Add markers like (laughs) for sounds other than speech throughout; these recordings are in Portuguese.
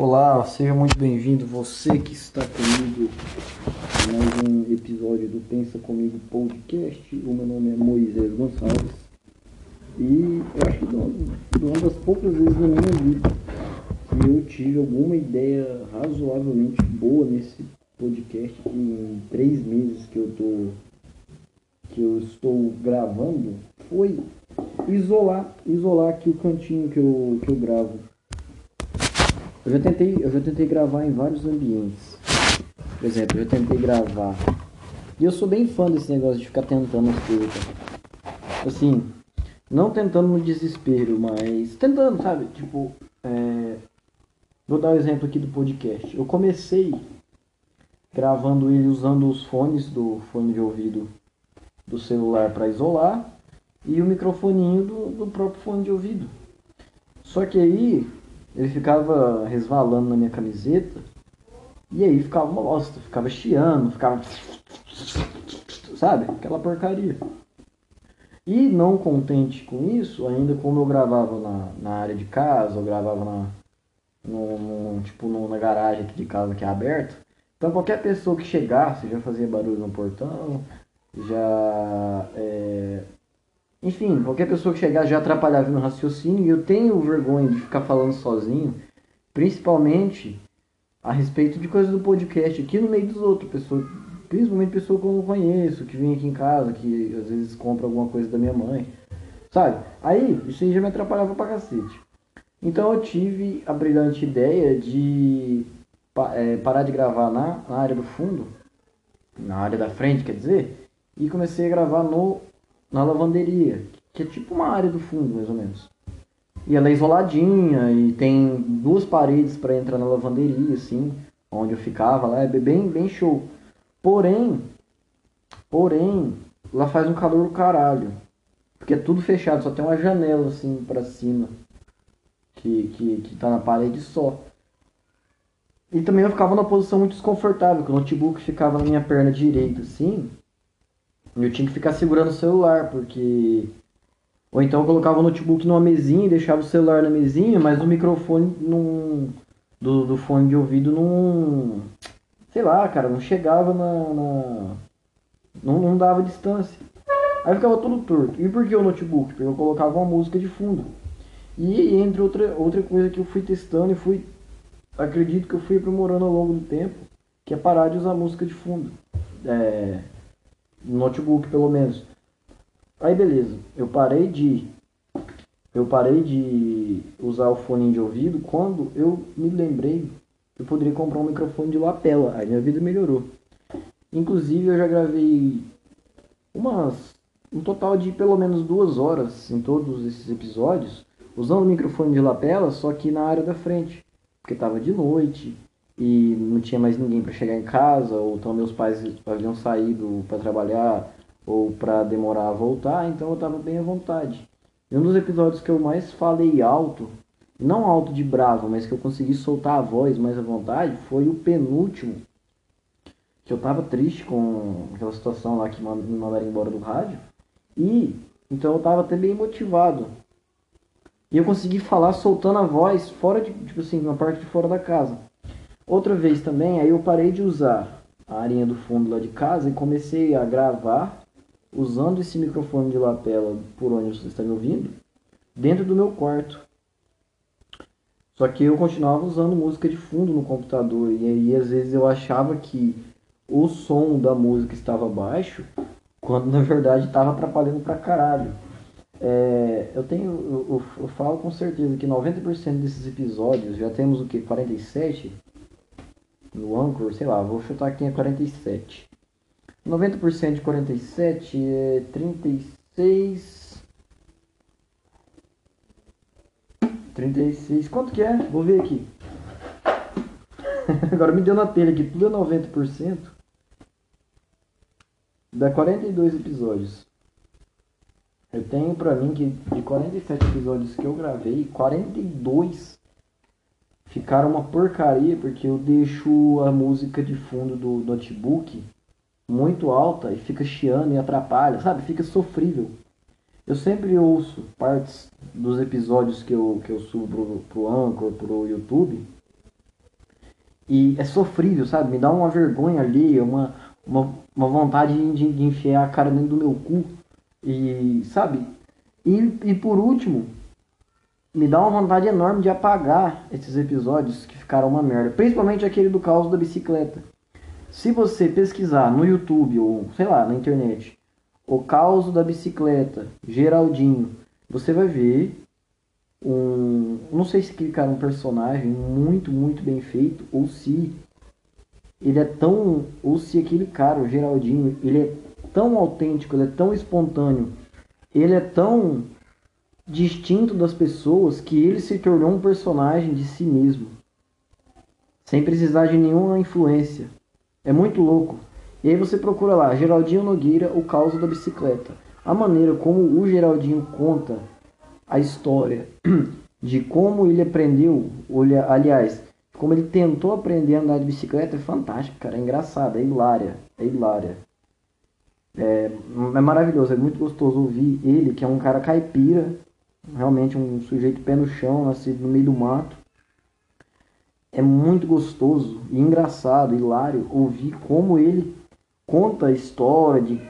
Olá, seja muito bem-vindo, você que está comigo em mais um episódio do Pensa Comigo Podcast. O meu nome é Moisés Gonçalves e eu acho que uma das poucas vezes na minha vida que eu tive alguma ideia razoavelmente boa nesse podcast em três meses que eu tô que eu estou gravando foi isolar isolar aqui o cantinho que eu, que eu gravo eu já tentei, eu já tentei gravar em vários ambientes. Por exemplo, eu tentei gravar. E eu sou bem fã desse negócio de ficar tentando as coisas. Assim, não tentando no desespero, mas tentando, sabe? Tipo, é... vou dar o um exemplo aqui do podcast. Eu comecei gravando ele usando os fones do fone de ouvido do celular para isolar e o microfoninho do, do próprio fone de ouvido. Só que aí ele ficava resvalando na minha camiseta e aí ficava bosta, ficava chiando, ficava. Sabe? Aquela porcaria. E não contente com isso, ainda como eu gravava na, na área de casa, eu gravava na, no, no, tipo, no, na garagem aqui de casa que é aberta, então qualquer pessoa que chegasse já fazia barulho no portão, já é, enfim, qualquer pessoa que chegar já atrapalhava no raciocínio e eu tenho vergonha de ficar falando sozinho, principalmente a respeito de coisas do podcast aqui no meio dos outros, pessoas, principalmente pessoas que eu não conheço, que vem aqui em casa, que às vezes compra alguma coisa da minha mãe, sabe? Aí, isso aí já me atrapalhava pra cacete. Então eu tive a brilhante ideia de é, parar de gravar na, na área do fundo, na área da frente, quer dizer, e comecei a gravar no na lavanderia, que é tipo uma área do fundo, mais ou menos. E ela é isoladinha e tem duas paredes para entrar na lavanderia, assim, onde eu ficava lá, é bem, bem show. Porém, porém, lá faz um calor do caralho. Porque é tudo fechado, só tem uma janela assim para cima. Que, que, que tá na parede só. E também eu ficava numa posição muito desconfortável, que o notebook ficava na minha perna direita, assim. Eu tinha que ficar segurando o celular, porque. Ou então eu colocava o notebook numa mesinha e deixava o celular na mesinha, mas o microfone não. Do, do fone de ouvido não. Sei lá, cara, não chegava na. na não, não dava distância. Aí ficava tudo torto. E por que o notebook? Porque eu colocava uma música de fundo. E entre outra, outra coisa que eu fui testando e fui. Acredito que eu fui aprimorando ao longo do tempo, que é parar de usar música de fundo. É notebook pelo menos. Aí beleza, eu parei de eu parei de usar o fone de ouvido quando eu me lembrei que eu poderia comprar um microfone de lapela. Aí minha vida melhorou. Inclusive eu já gravei umas um total de pelo menos duas horas em todos esses episódios usando o microfone de lapela, só que na área da frente, porque tava de noite e não tinha mais ninguém para chegar em casa, ou então meus pais haviam saído para trabalhar ou para demorar a voltar, então eu estava bem à vontade. E um dos episódios que eu mais falei alto, não alto de bravo, mas que eu consegui soltar a voz mais à vontade, foi o penúltimo. Que eu tava triste com aquela situação lá que me mandaram embora do rádio. E então eu tava até bem motivado. E eu consegui falar soltando a voz fora de, tipo assim, na parte de fora da casa. Outra vez também, aí eu parei de usar a arinha do fundo lá de casa e comecei a gravar usando esse microfone de lapela por onde você está me ouvindo, dentro do meu quarto. Só que eu continuava usando música de fundo no computador e aí às vezes eu achava que o som da música estava baixo, quando na verdade estava atrapalhando pra caralho. É, eu tenho, eu, eu, eu, falo com certeza que 90% desses episódios, já temos o que, 47? No Anchor, sei lá, vou chutar aqui em 47. 90% de 47 é 36. 36. Quanto que é? Vou ver aqui. (laughs) Agora me deu na telha aqui, tudo é 90%. Dá 42 episódios. Eu tenho pra mim que de 47 episódios que eu gravei, 42 ficaram uma porcaria porque eu deixo a música de fundo do notebook muito alta e fica chiando e atrapalha, sabe? Fica sofrível. Eu sempre ouço partes dos episódios que eu, que eu subo pro, pro Anchor, pro YouTube, E é sofrível, sabe? Me dá uma vergonha ali, uma, uma, uma vontade de, de enfiar a cara dentro do meu cu. E, sabe? E, e por último, me dá uma vontade enorme de apagar esses episódios que ficaram uma merda. Principalmente aquele do caos da bicicleta. Se você pesquisar no YouTube ou, sei lá, na internet, o caos da bicicleta, Geraldinho, você vai ver um. Não sei se clicar um personagem muito, muito bem feito, ou se ele é tão. Ou se aquele cara, o Geraldinho, ele é tão autêntico, ele é tão espontâneo, ele é tão distinto das pessoas que ele se tornou um personagem de si mesmo. Sem precisar de nenhuma influência. É muito louco. E aí você procura lá, Geraldinho Nogueira, o caos da bicicleta. A maneira como o Geraldinho conta a história de como ele aprendeu, olha, aliás, como ele tentou aprender a andar de bicicleta é fantástico, cara. É engraçado, é hilária, é hilária. É, é maravilhoso, é muito gostoso ouvir ele, que é um cara caipira, realmente um sujeito pé no chão, nascido no meio do mato. É muito gostoso e engraçado, hilário, ouvir como ele conta a história de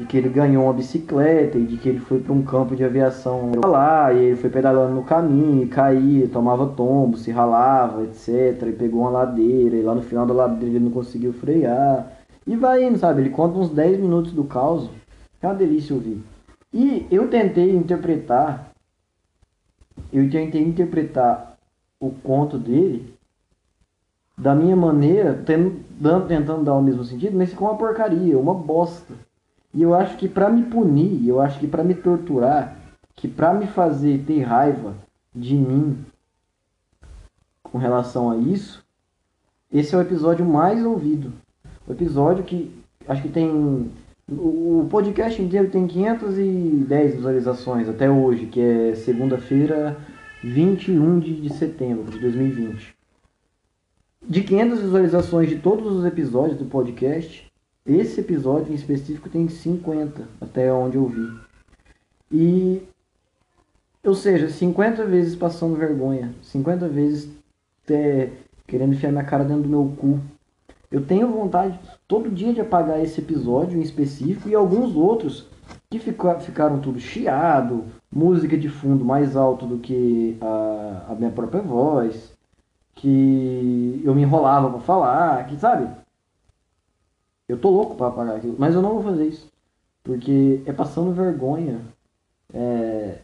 de que ele ganhou uma bicicleta e de que ele foi para um campo de aviação lá e ele foi pedalando no caminho, caía, tomava tombo, se ralava, etc. E pegou uma ladeira e lá no final da ladeira ele não conseguiu frear. E vai indo, sabe? Ele conta uns 10 minutos do caos. É uma delícia ouvir. E eu tentei interpretar, eu tentei interpretar o conto dele da minha maneira, tentando, tentando dar o mesmo sentido, mas ficou uma porcaria, uma bosta. E eu acho que para me punir, eu acho que para me torturar, que para me fazer ter raiva de mim com relação a isso, esse é o episódio mais ouvido. O episódio que acho que tem o podcast inteiro tem 510 visualizações até hoje, que é segunda-feira, 21 de, setembro de 2020. De 500 visualizações de todos os episódios do podcast, esse episódio em específico tem 50, até onde eu vi. E. Ou seja, 50 vezes passando vergonha. 50 vezes é, querendo enfiar minha cara dentro do meu cu. Eu tenho vontade todo dia de apagar esse episódio em específico e alguns outros que ficaram tudo chiado, música de fundo mais alto do que a, a minha própria voz, que eu me enrolava para falar, que sabe? Eu tô louco para apagar aquilo, mas eu não vou fazer isso. Porque é passando vergonha, é,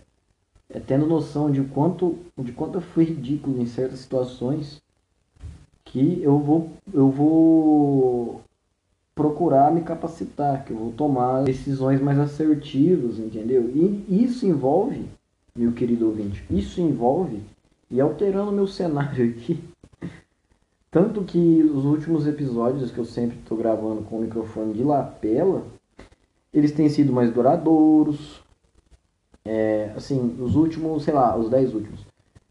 é tendo noção de quanto, de quanto eu fui ridículo em certas situações que eu vou, eu vou procurar me capacitar, que eu vou tomar decisões mais assertivas, entendeu? E isso envolve, meu querido ouvinte, isso envolve, e alterando meu cenário aqui, tanto que os últimos episódios que eu sempre estou gravando com o microfone de lapela, eles têm sido mais duradouros. É, assim, os últimos, sei lá, os 10 últimos.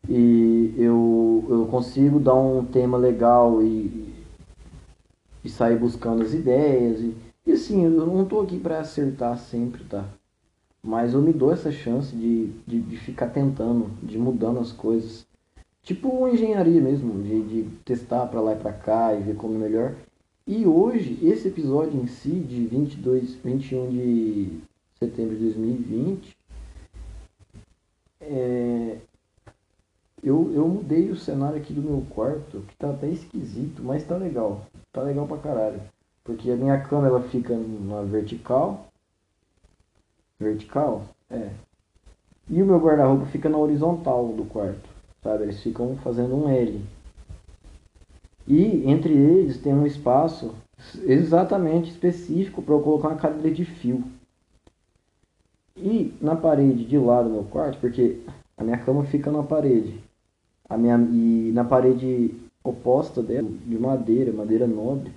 E eu, eu consigo dar um tema legal e, e sair buscando as ideias. E, e assim, eu não estou aqui para acertar sempre, tá? Mas eu me dou essa chance de, de, de ficar tentando, de mudando as coisas. Tipo engenharia mesmo, de, de testar para lá e para cá e ver como é melhor. E hoje, esse episódio em si, de 22, 21 de setembro de 2020, é, eu, eu mudei o cenário aqui do meu quarto, que tá até esquisito, mas tá legal. Tá legal pra caralho. Porque a minha cama ela fica na vertical. Vertical? É. E o meu guarda-roupa fica na horizontal do quarto sabe? Eles ficam fazendo um L. E entre eles tem um espaço exatamente específico para eu colocar uma cadeira de fio. E na parede de lá do meu quarto, porque a minha cama fica na parede. A minha, e na parede oposta dela, de madeira, madeira nobre,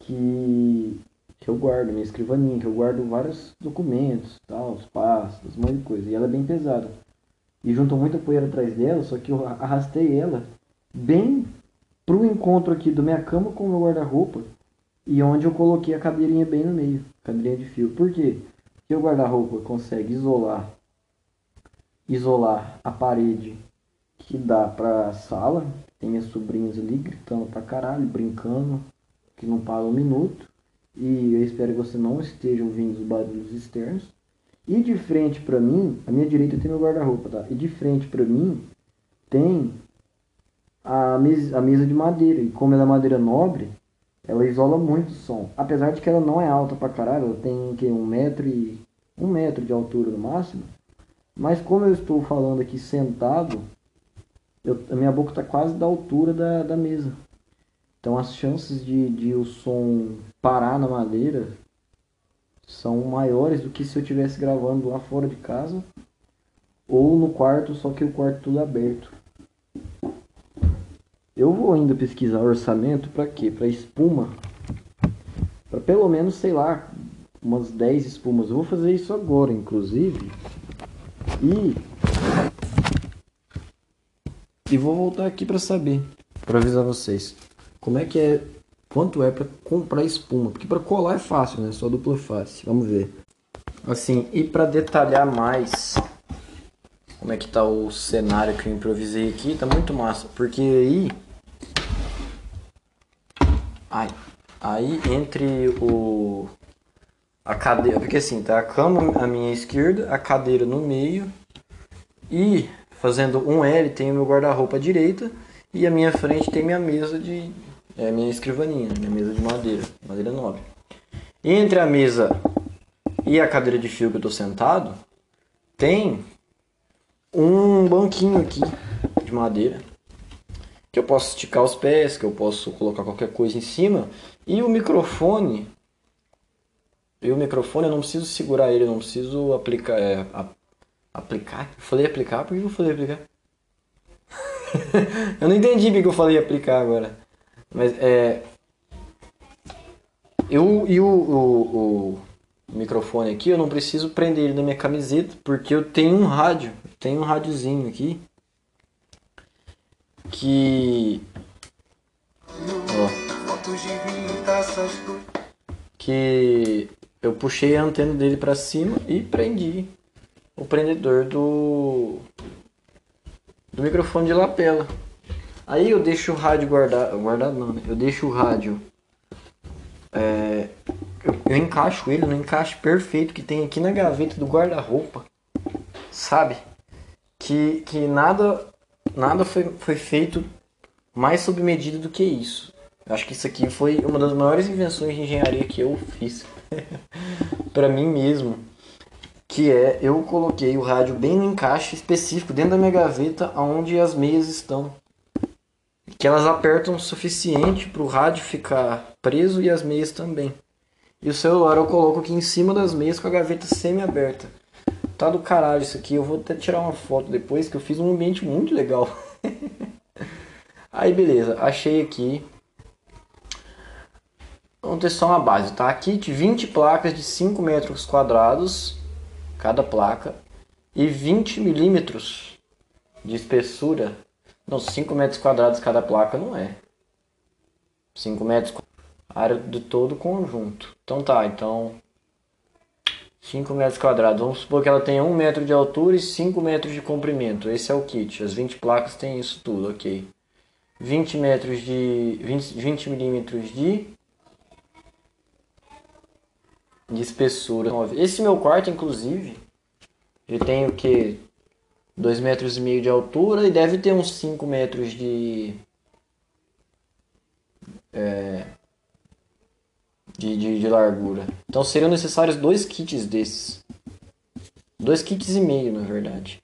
que, que eu guardo, minha escrivaninha, que eu guardo vários documentos, tal, os pastos, um monte de coisa. E ela é bem pesada e juntou muita poeira atrás dela, só que eu arrastei ela bem pro encontro aqui da minha cama com o meu guarda-roupa e onde eu coloquei a cadeirinha bem no meio, cadeirinha de fio. Por quê? Porque o guarda-roupa consegue isolar isolar a parede que dá pra sala. Tem minhas sobrinhas ali gritando pra caralho, brincando, que não para um minuto. E eu espero que você não esteja ouvindo os barulhos externos. E de frente pra mim, a minha direita tem meu guarda-roupa, tá? E de frente pra mim tem a mesa, a mesa de madeira. E como ela é madeira nobre, ela isola muito o som. Apesar de que ela não é alta pra caralho, ela tem que, um metro e. um metro de altura no máximo. Mas como eu estou falando aqui sentado, eu, a minha boca está quase da altura da, da mesa. Então as chances de, de o som parar na madeira são maiores do que se eu estivesse gravando lá fora de casa ou no quarto, só que o quarto tudo aberto. Eu vou ainda pesquisar orçamento para quê? Para espuma. Para pelo menos, sei lá, umas 10 espumas. Eu vou fazer isso agora, inclusive. E e vou voltar aqui para saber, para avisar vocês, como é que é, quanto é para comprar espuma, porque para colar é fácil, né? Só dupla face. Vamos ver. Assim, e para detalhar mais como é que tá o cenário que eu improvisei aqui, tá muito massa, porque aí Ai, aí entre o a cadeira, porque assim, tá a cama à minha esquerda, a cadeira no meio e fazendo um L tem o meu guarda-roupa à direita e à minha frente tem minha mesa de é minha escrivaninha, minha mesa de madeira, madeira nobre. Entre a mesa e a cadeira de fio que eu tô sentado, tem um banquinho aqui de madeira que eu posso esticar os pés, que eu posso colocar qualquer coisa em cima. E o microfone, e o microfone eu não preciso segurar ele, eu não preciso aplicar, é, aplicar. Eu falei aplicar, por que eu falei aplicar? (laughs) eu não entendi porque eu falei aplicar agora. Mas é. Eu e o, o, o, microfone aqui, eu não preciso prender ele na minha camiseta, porque eu tenho um rádio. Tenho um rádiozinho aqui que. Ó, que eu puxei a antena dele para cima e prendi o prendedor do do microfone de lapela. Aí eu deixo o rádio guardado, guardado não, né? Eu deixo o rádio é, eu, eu encaixo ele no encaixe perfeito que tem aqui na gaveta do guarda-roupa. Sabe? Que, que nada nada foi, foi feito mais sob medida do que isso. Acho que isso aqui foi uma das maiores invenções de engenharia que eu fiz (laughs) para mim mesmo. Que é, eu coloquei o rádio bem no encaixe específico dentro da minha gaveta onde as meias estão. Que elas apertam o suficiente para o rádio ficar preso e as meias também. E o celular eu coloco aqui em cima das meias com a gaveta semi-aberta. Tá do caralho isso aqui. Eu vou até tirar uma foto depois que eu fiz um ambiente muito legal. (laughs) Aí beleza, achei aqui. Vamos ter só uma base, tá? Kit 20 placas de 5 metros quadrados cada placa e 20 milímetros de espessura. Não, 5 metros quadrados cada placa não é. 5 metros área de todo o conjunto. Então tá, então 5 metros quadrados. Vamos supor que ela tenha 1 metro de altura e 5 metros de comprimento. Esse é o kit. As 20 placas têm isso tudo, ok. 20 metros de. 20, 20 milímetros de. De espessura. Esse meu quarto, inclusive, ele tem o que? 2 metros e meio de altura e deve ter uns 5 metros de. É, de, de, de largura. Então seriam necessários dois kits desses. Dois kits e meio, na verdade.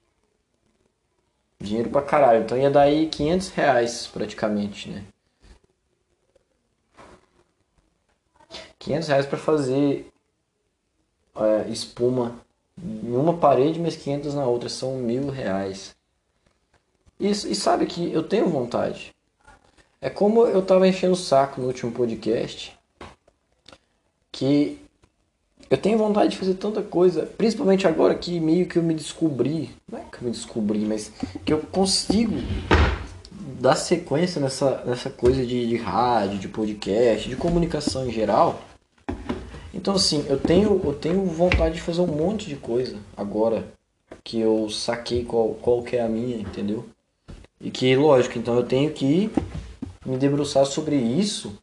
Dinheiro pra caralho. Então ia dar aí 500 reais praticamente, né? 500 reais pra fazer é, espuma em uma parede, mas 500 na outra. São mil reais. E, e sabe que eu tenho vontade. É como eu tava enchendo o saco no último podcast que eu tenho vontade de fazer tanta coisa, principalmente agora que meio que eu me descobri, não é que eu me descobri, mas que eu consigo dar sequência nessa, nessa coisa de, de rádio, de podcast, de comunicação em geral. Então assim, eu tenho, eu tenho vontade de fazer um monte de coisa agora que eu saquei qual, qual que é a minha, entendeu? E que, lógico, então eu tenho que me debruçar sobre isso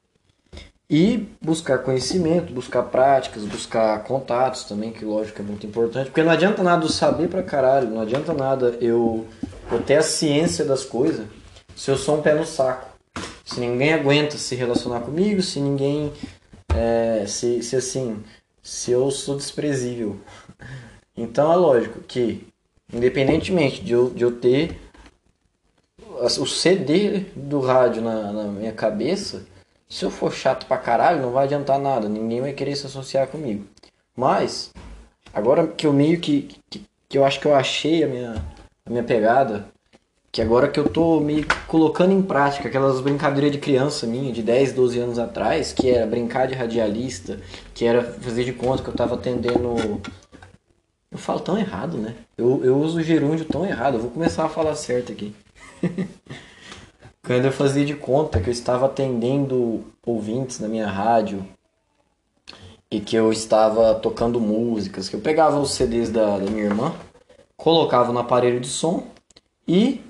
e buscar conhecimento, buscar práticas, buscar contatos também, que lógico é muito importante, porque não adianta nada eu saber pra caralho, não adianta nada eu, eu ter a ciência das coisas se eu sou um pé no saco. Se ninguém aguenta se relacionar comigo, se ninguém. É, se, se assim. Se eu sou desprezível. Então é lógico que, independentemente de eu, de eu ter o CD do rádio na, na minha cabeça, se eu for chato pra caralho, não vai adiantar nada. Ninguém vai querer se associar comigo. Mas, agora que eu meio que. que, que eu acho que eu achei a minha, a minha pegada. Que agora que eu tô meio colocando em prática aquelas brincadeiras de criança minha, de 10, 12 anos atrás, que era brincar de radialista, que era fazer de conta que eu tava atendendo. Eu falo tão errado, né? Eu, eu uso o gerúndio tão errado. Eu vou começar a falar certo aqui. (laughs) Quando eu fazia de conta que eu estava atendendo ouvintes na minha rádio e que eu estava tocando músicas, que eu pegava os CDs da, da minha irmã, colocava no aparelho de som e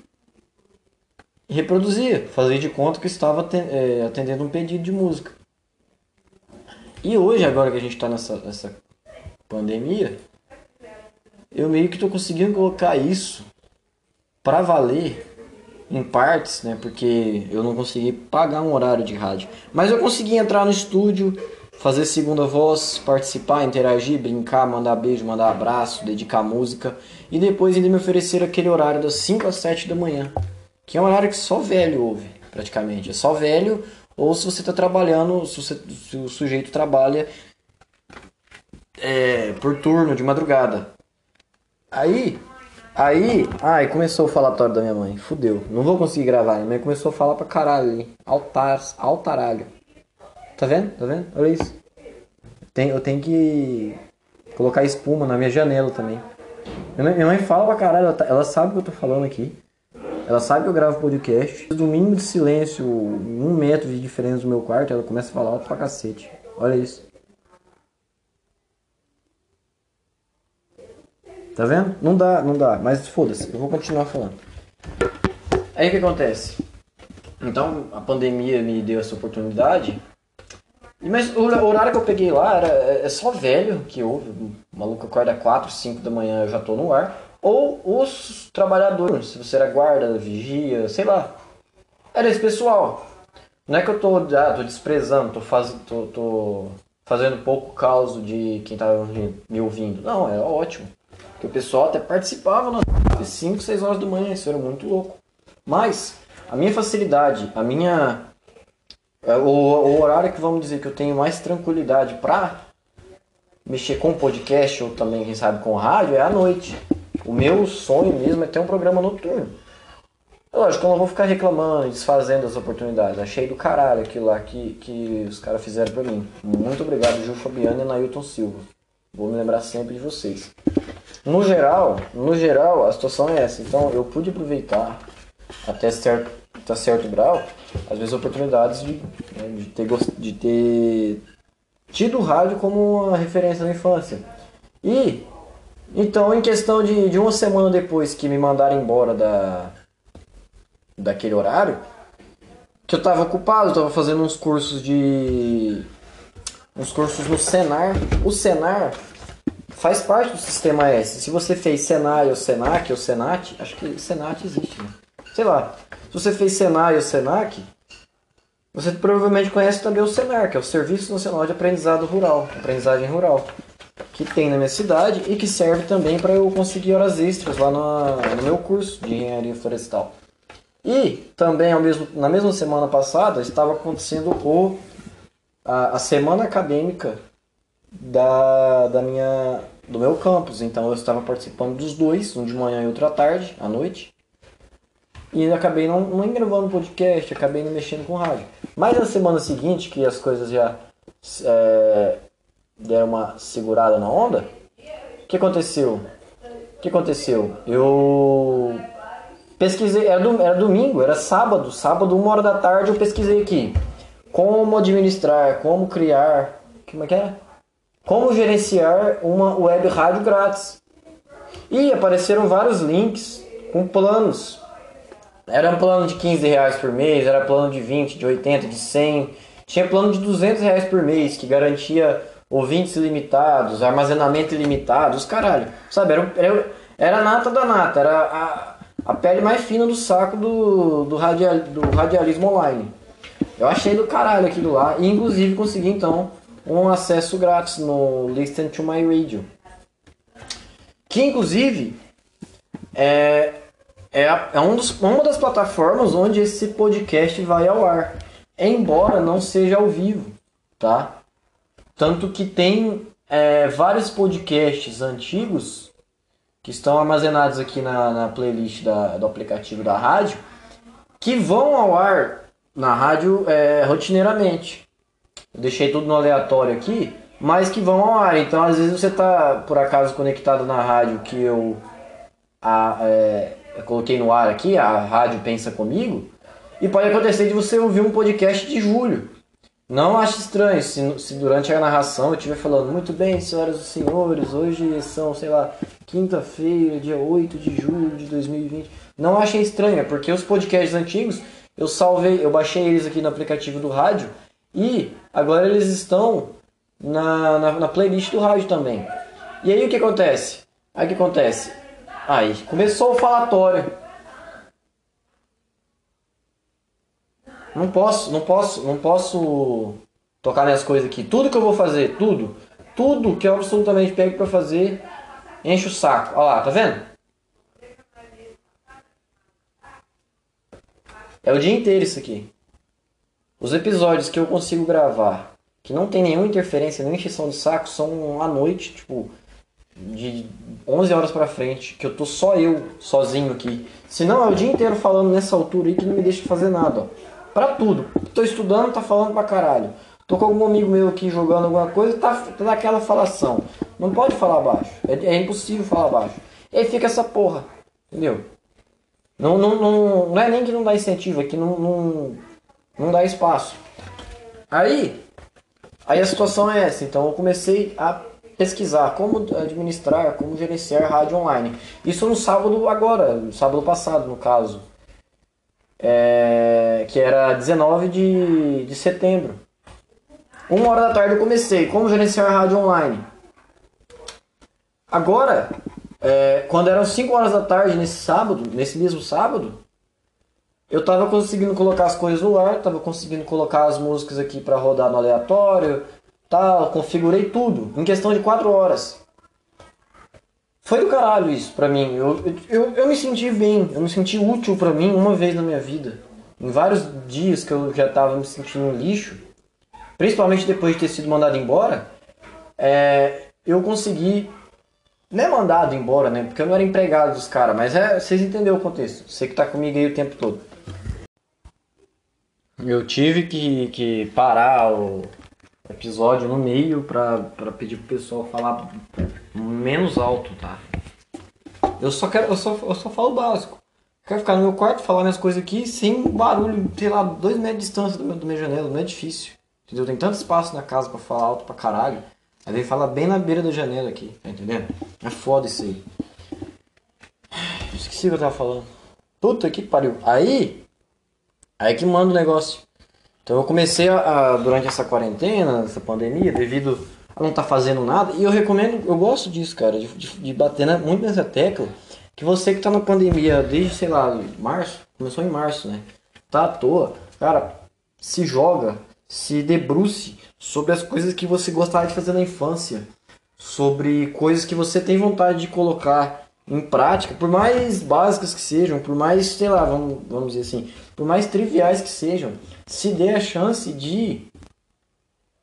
reproduzia, fazia de conta que estava é, atendendo um pedido de música. E hoje, agora que a gente está nessa, nessa pandemia, eu meio que estou conseguindo colocar isso para valer em partes, né? Porque eu não consegui pagar um horário de rádio. Mas eu consegui entrar no estúdio, fazer segunda voz, participar, interagir, brincar, mandar beijo, mandar abraço, dedicar música. E depois ainda me oferecer aquele horário das 5 às 7 da manhã. Que é um horário que só velho ouve, praticamente. É só velho, ou se você está trabalhando, se, você, se o sujeito trabalha é, por turno, de madrugada. Aí, Aí, ai, começou o falatório da minha mãe. Fudeu. Não vou conseguir gravar. Minha mãe começou a falar pra caralho. Altar, altaralho. Tá vendo? Tá vendo? Olha isso. Tem, eu tenho que colocar espuma na minha janela também. Minha mãe fala pra caralho, ela, tá, ela sabe o que eu tô falando aqui. Ela sabe que eu gravo podcast. Do mínimo de silêncio, um metro de diferença do meu quarto, ela começa a falar alto pra cacete. Olha isso. Tá vendo? Não dá, não dá. Mas foda-se, eu vou continuar falando. Aí o que acontece? Então a pandemia me deu essa oportunidade. Mas o horário que eu peguei lá era é só velho que houve. O maluco acorda 4, 5 da manhã eu já tô no ar. Ou os trabalhadores, se você era guarda, vigia, sei lá. Era esse pessoal. Não é que eu tô, ah, tô desprezando, tô, faz, tô, tô fazendo pouco caso de quem tá me ouvindo. Não, é ótimo. Que o pessoal até participava nas 5, 6 horas da manhã, isso era muito louco. Mas a minha facilidade, a minha. É, o, o horário que vamos dizer que eu tenho mais tranquilidade pra mexer com podcast ou também, quem sabe, com rádio é à noite. O meu sonho mesmo é ter um programa noturno. É lógico que eu não vou ficar reclamando, desfazendo as oportunidades. Achei do caralho aquilo lá que, que os caras fizeram pra mim. Muito obrigado, Gil Fabiano e Nailton Silva. Vou me lembrar sempre de vocês. No geral, no geral, a situação é essa. Então eu pude aproveitar até certo, até certo grau, às vezes oportunidades de, né, de, ter, de ter tido o rádio como uma referência na infância. E então em questão de, de uma semana depois que me mandaram embora da, daquele horário, que eu estava ocupado, estava fazendo uns cursos de. uns cursos no Senar. O Senar faz parte do sistema S. Se você fez Senai ou Senac ou Senat, acho que Senat existe, né? Sei lá. Se você fez Senai ou Senac, você provavelmente conhece também o Senar, que é o Serviço Nacional de Aprendizado Rural, aprendizagem rural, que tem na minha cidade e que serve também para eu conseguir horas extras lá no, no meu curso de engenharia florestal. E também mesmo, na mesma semana passada estava acontecendo o, a, a semana acadêmica da, da minha do meu campus. Então eu estava participando dos dois, um de manhã e outro à tarde, à noite. E acabei não, não gravando podcast, acabei não mexendo com rádio. Mas na semana seguinte, que as coisas já é, deram uma segurada na onda, o que aconteceu? O que aconteceu? Eu pesquisei, era, do, era domingo, era sábado, sábado, uma hora da tarde, eu pesquisei aqui. Como administrar, como criar. Como é que é? como gerenciar uma web rádio grátis. E apareceram vários links com planos era um plano de 15 reais por mês, era plano de 20, de 80, de 100. Tinha plano de 200 reais por mês, que garantia ouvintes ilimitados, armazenamento ilimitado, os caralho. Sabe, era, era, era a nata da nata, era a, a pele mais fina do saco do, do, radial, do radialismo online. Eu achei do caralho aquilo lá, e inclusive consegui então um acesso grátis no Listen to My Radio. Que inclusive é, é, é um dos, uma das plataformas onde esse podcast vai ao ar. Embora não seja ao vivo, tá? Tanto que tem é, vários podcasts antigos que estão armazenados aqui na, na playlist da, do aplicativo da rádio que vão ao ar na rádio é, rotineiramente. Eu deixei tudo no aleatório aqui, mas que vão ao ar. Então, às vezes você está por acaso conectado na rádio que eu, a, é, eu coloquei no ar aqui, a rádio Pensa Comigo, e pode acontecer de você ouvir um podcast de julho. Não acho estranho se, se durante a narração eu estiver falando muito bem, senhoras e senhores, hoje são, sei lá, quinta-feira, dia 8 de julho de 2020. Não achei estranho, é porque os podcasts antigos eu salvei, eu baixei eles aqui no aplicativo do rádio e agora eles estão na, na, na playlist do rádio também. E aí o que acontece? Aí o que acontece? Aí começou o falatório. Não posso, não posso, não posso tocar minhas coisas aqui. Tudo que eu vou fazer, tudo, tudo que eu absolutamente pego para fazer, enche o saco. Olha lá, tá vendo? É o dia inteiro isso aqui. Os episódios que eu consigo gravar, que não tem nenhuma interferência, nem encheção de saco, são à noite, tipo, de 11 horas pra frente, que eu tô só eu, sozinho aqui. Se não, é o dia inteiro falando nessa altura aí que não me deixa fazer nada, ó. Pra tudo. Tô estudando, tá falando pra caralho. Tô com algum amigo meu aqui jogando alguma coisa, tá, tá naquela falação. Não pode falar baixo. É, é impossível falar baixo. E aí fica essa porra. Entendeu? Não, não, não, não é nem que não dá incentivo, é que não, não, não dá espaço. Aí, aí a situação é essa. Então eu comecei a pesquisar como administrar, como gerenciar rádio online. Isso no sábado agora, no sábado passado no caso é, que era 19 de, de setembro. Uma hora da tarde eu comecei, como gerenciar rádio online. Agora, é, quando eram 5 horas da tarde nesse sábado, nesse mesmo sábado, eu estava conseguindo colocar as coisas no ar, estava conseguindo colocar as músicas aqui para rodar no aleatório, tal, configurei tudo em questão de 4 horas. Foi do caralho isso pra mim. Eu, eu, eu me senti bem, eu me senti útil pra mim uma vez na minha vida. Em vários dias que eu já tava me sentindo um lixo, principalmente depois de ter sido mandado embora, é, eu consegui. Não é mandado embora, né? Porque eu não era empregado dos caras, mas é, vocês entenderam o contexto. Você que tá comigo aí o tempo todo. Eu tive que, que parar o, episódio no meio pra, pedir pro pessoal falar menos alto, tá? Eu só quero, eu só, eu só falo básico. Quero ficar no meu quarto, falar minhas coisas aqui sem barulho, sei lá, dois metros de distância do meu, do minha janela, não é difícil. Entendeu? Tem tanto espaço na casa pra falar alto pra caralho. Aí ele fala bem na beira da janela aqui, tá entendendo? É foda isso aí. (sighs) Esqueci o que eu tava falando. Puta que pariu. Aí. Aí que manda o negócio. Então eu comecei a, durante essa quarentena, essa pandemia, devido a não estar tá fazendo nada, e eu recomendo, eu gosto disso, cara, de, de, de bater na, muito nessa tecla, que você que está na pandemia desde, sei lá, março, começou em março, né? Tá à toa, cara, se joga, se debruce sobre as coisas que você gostava de fazer na infância, sobre coisas que você tem vontade de colocar em prática, por mais básicas que sejam, por mais, sei lá, vamos, vamos dizer assim, por mais triviais que sejam, se dê a chance de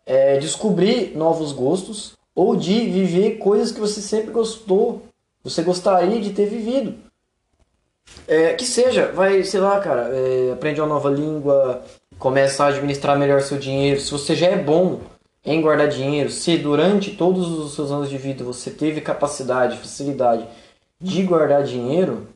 é, descobrir novos gostos ou de viver coisas que você sempre gostou, você gostaria de ter vivido. É, que seja, vai, sei lá, cara, é, aprende uma nova língua, começa a administrar melhor seu dinheiro. Se você já é bom em guardar dinheiro, se durante todos os seus anos de vida você teve capacidade, facilidade de guardar dinheiro,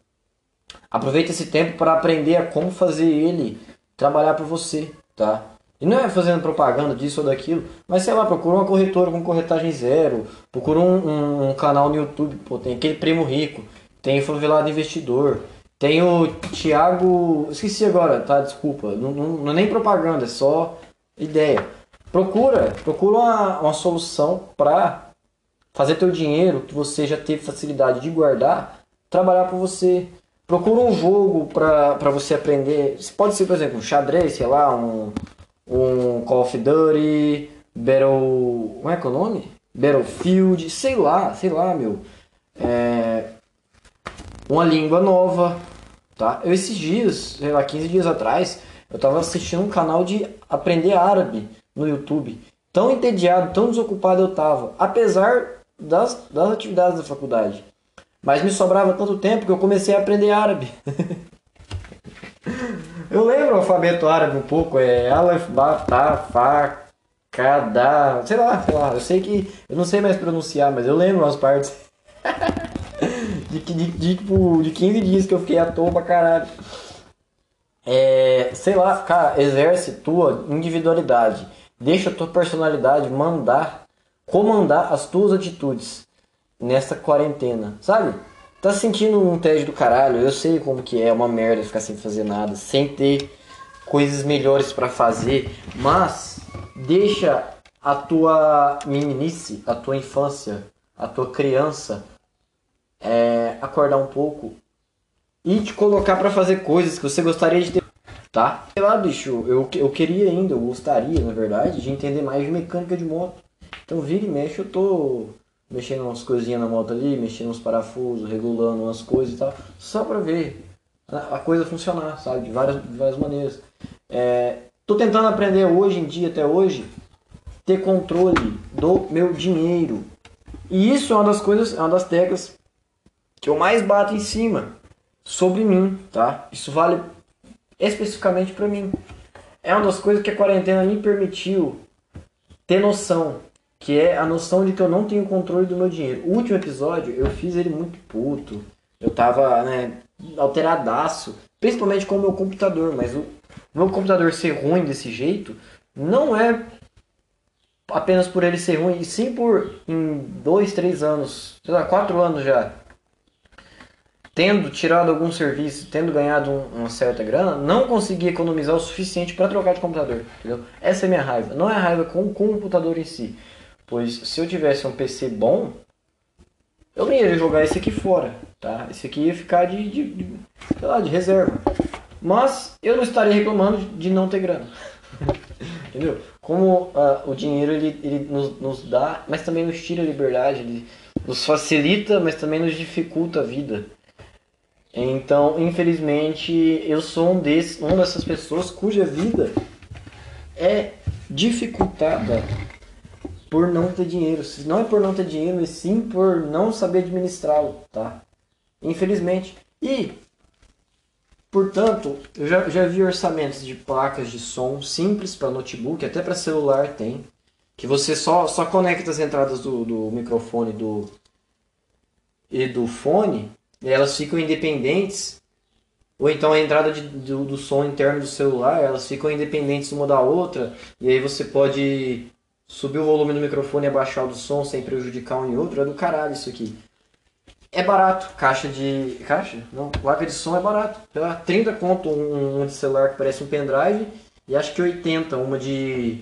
aproveita esse tempo para aprender a como fazer ele trabalhar para você, tá? E não é fazendo propaganda disso ou daquilo, mas sei lá, procura uma corretora com corretagem zero, procura um, um, um canal no YouTube, pô, tem aquele primo rico, tem favelado investidor, Tem o Thiago. Esqueci agora, tá? Desculpa. Não, não, não é nem propaganda, é só ideia. Procura, procura uma, uma solução para fazer teu dinheiro que você já teve facilidade de guardar, trabalhar para você. Procura um jogo para você aprender. Pode ser, por exemplo, um xadrez, sei lá, um, um Call of Duty, Battle. Como é que é o nome? Battlefield, sei lá, sei lá, meu. É, uma língua nova, tá? Eu esses dias, sei lá, 15 dias atrás, eu tava assistindo um canal de aprender árabe no YouTube. Tão entediado, tão desocupado eu tava, apesar das, das atividades da faculdade. Mas me sobrava tanto tempo que eu comecei a aprender árabe. (laughs) eu lembro o alfabeto árabe um pouco, é Aleph, Ba, Ta, Fa, Kada, sei lá, sei lá. Eu sei que, eu não sei mais pronunciar, mas eu lembro umas partes. (laughs) de, de, de, tipo, de 15 dias que eu fiquei à toa pra caralho. É, sei lá, cara, exerce tua individualidade. Deixa a tua personalidade mandar, comandar as tuas atitudes nessa quarentena, sabe? Tá sentindo um tédio do caralho, eu sei como que é, uma merda ficar sem fazer nada, sem ter coisas melhores para fazer, mas deixa a tua meninice, a tua infância, a tua criança é, acordar um pouco e te colocar para fazer coisas que você gostaria de ter, tá? Sei lá, bicho, eu, eu queria ainda, eu gostaria, na verdade, de entender mais de mecânica de moto. Então, vira e mexe, eu tô mexendo umas coisinhas na moto ali, mexendo uns parafusos, regulando umas coisas e tal, só pra ver a coisa funcionar, sabe? De várias, de várias maneiras. É, tô tentando aprender hoje em dia, até hoje, ter controle do meu dinheiro. E isso é uma das coisas, é uma das teclas que eu mais bato em cima sobre mim, tá? Isso vale especificamente para mim. É uma das coisas que a quarentena me permitiu ter noção, que é a noção de que eu não tenho controle do meu dinheiro. O último episódio eu fiz ele muito puto. Eu tava, né, alteradaço, principalmente com o meu computador, mas o meu computador ser ruim desse jeito não é apenas por ele ser ruim, e sim por em dois, três anos, sei lá, quatro anos já, tendo tirado algum serviço, tendo ganhado um, uma certa grana, não consegui economizar o suficiente para trocar de computador, entendeu? Essa é a minha raiva. Não é a raiva com o computador em si, pois se eu tivesse um PC bom, eu não ia jogar esse aqui fora, tá? Esse aqui ia ficar de, de, de sei lá, de reserva. Mas eu não estaria reclamando de não ter grana. (laughs) Entendeu? Como uh, o dinheiro ele, ele nos, nos, dá, mas também nos tira a liberdade, ele nos facilita, mas também nos dificulta a vida. Então, infelizmente, eu sou um desses, uma dessas pessoas cuja vida é dificultada por não ter dinheiro. Não é por não ter dinheiro, mas sim por não saber administrá-lo, tá? Infelizmente. E, portanto, eu já, já vi orçamentos de placas de som simples para notebook, até para celular tem, que você só, só conecta as entradas do, do microfone do, e do fone elas ficam independentes, ou então a entrada de, do, do som interno do celular, elas ficam independentes uma da outra, e aí você pode subir o volume do microfone e abaixar o do som sem prejudicar um e outro, é do caralho isso aqui. É barato, caixa de. Caixa? Não, placa de som é barato. Pela 30 conto um, um de celular que parece um pendrive, e acho que 80 uma de,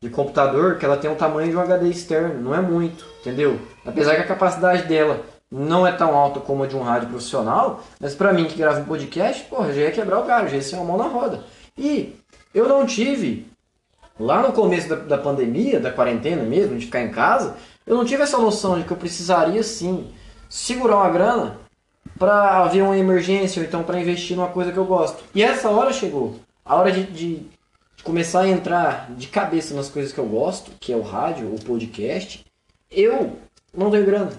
de computador, que ela tem o tamanho de um HD externo, não é muito, entendeu? Apesar que a capacidade dela não é tão alta como a de um rádio profissional, mas para mim que grava um podcast, porra, já ia quebrar o galho, já ia ser uma mão na roda. E eu não tive, lá no começo da, da pandemia, da quarentena mesmo, de ficar em casa, eu não tive essa noção de que eu precisaria sim segurar uma grana para haver uma emergência ou então para investir numa coisa que eu gosto. E essa hora chegou. A hora de, de, começar a entrar de cabeça nas coisas que eu gosto, que é o rádio, o podcast. Eu não tenho grana.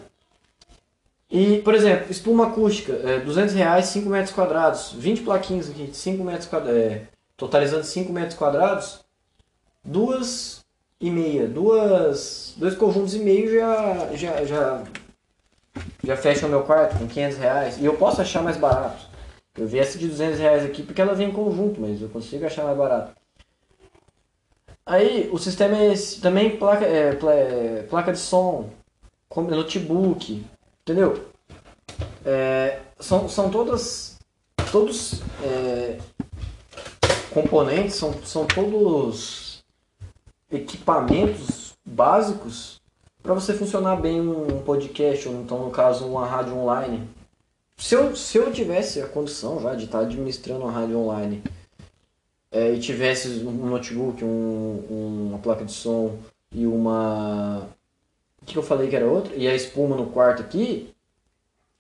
E, por exemplo, espuma acústica, é, 200 reais, 5 metros quadrados, 20 plaquinhas aqui, 5 metros quadrados, é, totalizando 5 metros quadrados, duas e meia, duas, dois conjuntos e meio já, já, já, já fecha o meu quarto com 500 reais. E eu posso achar mais barato. Eu vi essa de 200 reais aqui porque ela vem em conjunto, mas eu consigo achar mais barato. Aí o sistema é esse, também placa, é, é placa de som, notebook, Entendeu? É, são, são todas todos é, componentes, são, são todos equipamentos básicos para você funcionar bem um podcast, ou então no caso uma rádio online. Se eu, se eu tivesse a condição já de estar administrando uma rádio online é, e tivesse um notebook, um, uma placa de som e uma. O que eu falei que era outra? E a espuma no quarto aqui,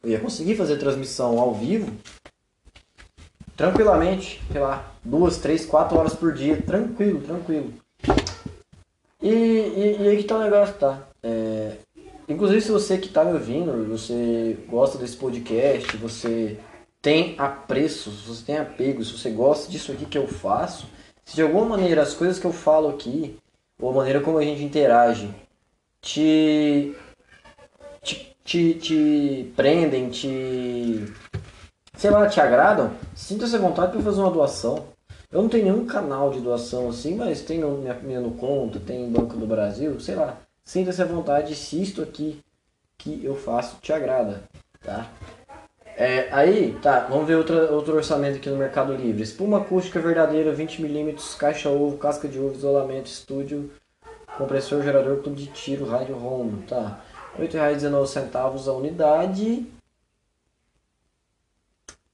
eu ia conseguir fazer transmissão ao vivo tranquilamente, sei lá, duas, três, quatro horas por dia, tranquilo, tranquilo. E, e, e aí que tá o negócio, tá? É, inclusive se você que tá me ouvindo, você gosta desse podcast, você tem apreço, se você tem apego, se você gosta disso aqui que eu faço, se de alguma maneira as coisas que eu falo aqui, ou a maneira como a gente interage, te, te, te, te prendem, te sei lá, te agradam, sinta-se à vontade para fazer uma doação. Eu não tenho nenhum canal de doação assim, mas tem no, minha, minha no conta, tem Banco do Brasil, sei lá. Sinta-se à vontade se isto aqui que eu faço te agrada, tá? É, aí, tá, vamos ver outra, outro orçamento aqui no Mercado Livre. Espuma acústica verdadeira, 20mm, caixa ovo, casca de ovo, isolamento, estúdio, compressor, gerador, tubo de tiro, rádio home, tá? R$ 8,19 a unidade.